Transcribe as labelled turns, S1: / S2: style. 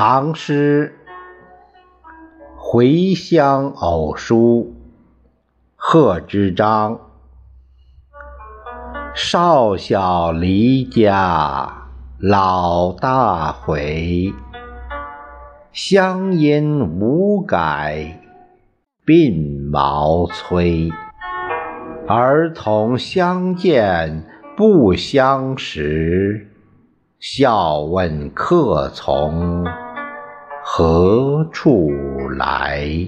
S1: 唐诗《回乡偶书》贺知章。少小离家老大回，乡音无改鬓毛衰。儿童相见不相识。笑问客从何处来？